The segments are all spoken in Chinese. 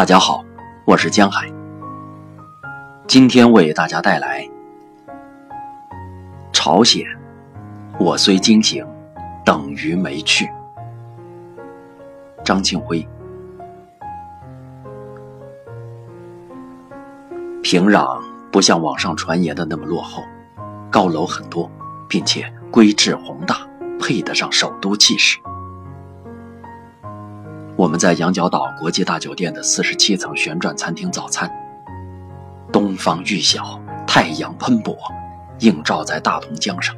大家好，我是江海。今天为大家带来朝鲜。我虽惊醒，等于没去。张庆辉。平壤不像网上传言的那么落后，高楼很多，并且规制宏大，配得上首都气势。我们在羊角岛国际大酒店的四十七层旋转餐厅早餐。东方欲晓，太阳喷薄，映照在大同江上。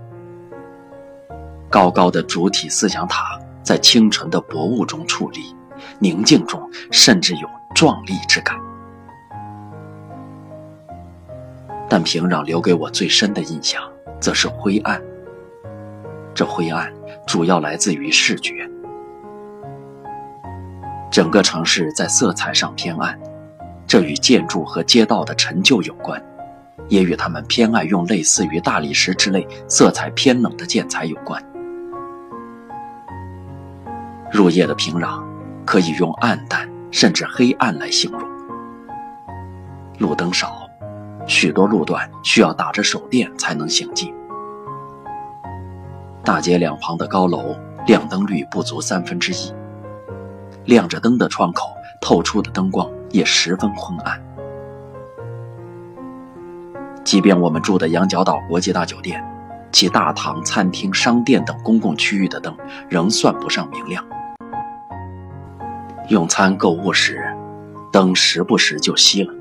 高高的主体思想塔在清晨的薄雾中矗立，宁静中甚至有壮丽之感。但平壤留给我最深的印象，则是灰暗。这灰暗主要来自于视觉。整个城市在色彩上偏暗，这与建筑和街道的陈旧有关，也与他们偏爱用类似于大理石之类色彩偏冷的建材有关。入夜的平壤，可以用暗淡甚至黑暗来形容。路灯少，许多路段需要打着手电才能行进。大街两旁的高楼亮灯率不足三分之一。亮着灯的窗口透出的灯光也十分昏暗。即便我们住的羊角岛国际大酒店，其大堂、餐厅、商店等公共区域的灯仍算不上明亮。用餐、购物时，灯时不时就熄了，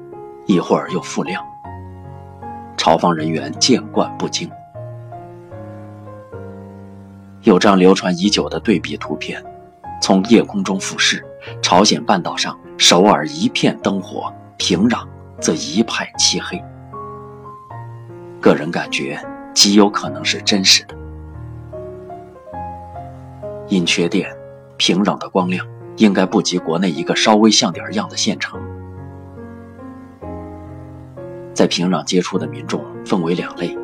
一会儿又复亮。朝方人员见惯不惊。有张流传已久的对比图片。从夜空中俯视，朝鲜半岛上，首尔一片灯火，平壤则一派漆黑。个人感觉极有可能是真实的。因缺电，平壤的光亮应该不及国内一个稍微像点样的县城。在平壤接触的民众分为两类，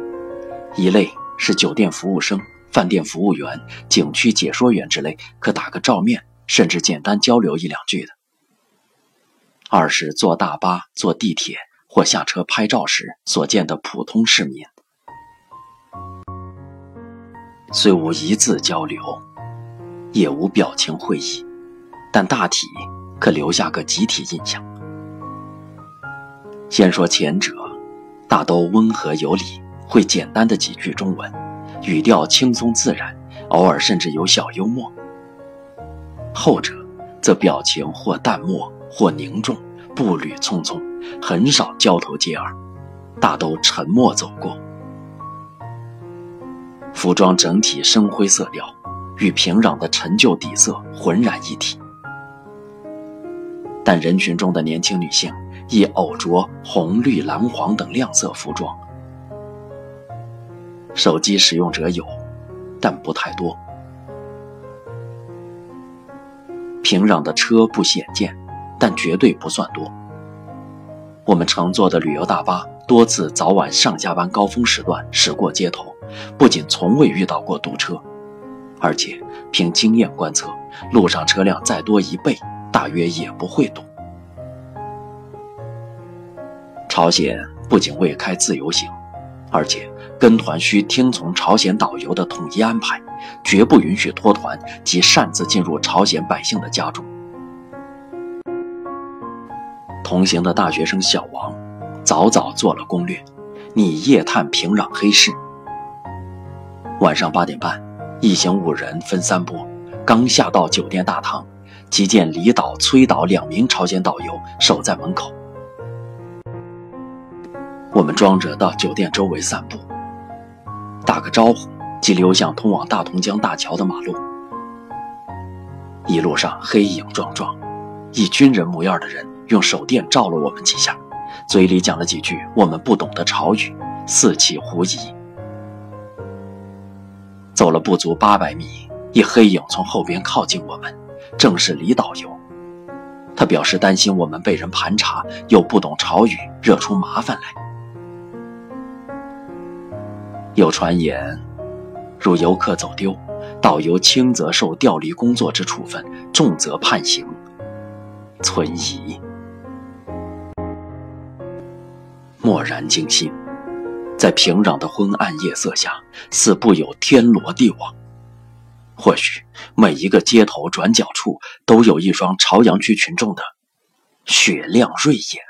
一类是酒店服务生。饭店服务员、景区解说员之类，可打个照面，甚至简单交流一两句的。二是坐大巴、坐地铁或下车拍照时所见的普通市民，虽无一字交流，也无表情会意，但大体可留下个集体印象。先说前者，大都温和有礼，会简单的几句中文。语调轻松自然，偶尔甚至有小幽默。后者则表情或淡漠或凝重，步履匆匆，很少交头接耳，大都沉默走过。服装整体深灰色调，与平壤的陈旧底色浑然一体。但人群中的年轻女性亦偶着红、绿、蓝、黄等亮色服装。手机使用者有，但不太多。平壤的车不鲜见，但绝对不算多。我们乘坐的旅游大巴多次早晚上下班高峰时段驶过街头，不仅从未遇到过堵车，而且凭经验观测，路上车辆再多一倍，大约也不会堵。朝鲜不仅未开自由行，而且。跟团需听从朝鲜导游的统一安排，绝不允许脱团及擅自进入朝鲜百姓的家中。同行的大学生小王早早做了攻略，拟夜探平壤黑市。晚上八点半，一行五人分三波，刚下到酒店大堂，即见李导、崔导两名朝鲜导游守在门口。我们装着到酒店周围散步。打个招呼，即流向通往大同江大桥的马路。一路上黑影幢幢，一军人模样的人用手电照了我们几下，嘴里讲了几句我们不懂的潮语，四起狐疑。走了不足八百米，一黑影从后边靠近我们，正是李导游。他表示担心我们被人盘查，又不懂潮语，惹出麻烦来。有传言如游客走丢导游轻则受调离工作之处分重则判刑存疑。蓦然惊心在平壤的昏暗夜色下似不有天罗地网。或许每一个街头转角处都有一双朝阳区群众的雪亮锐眼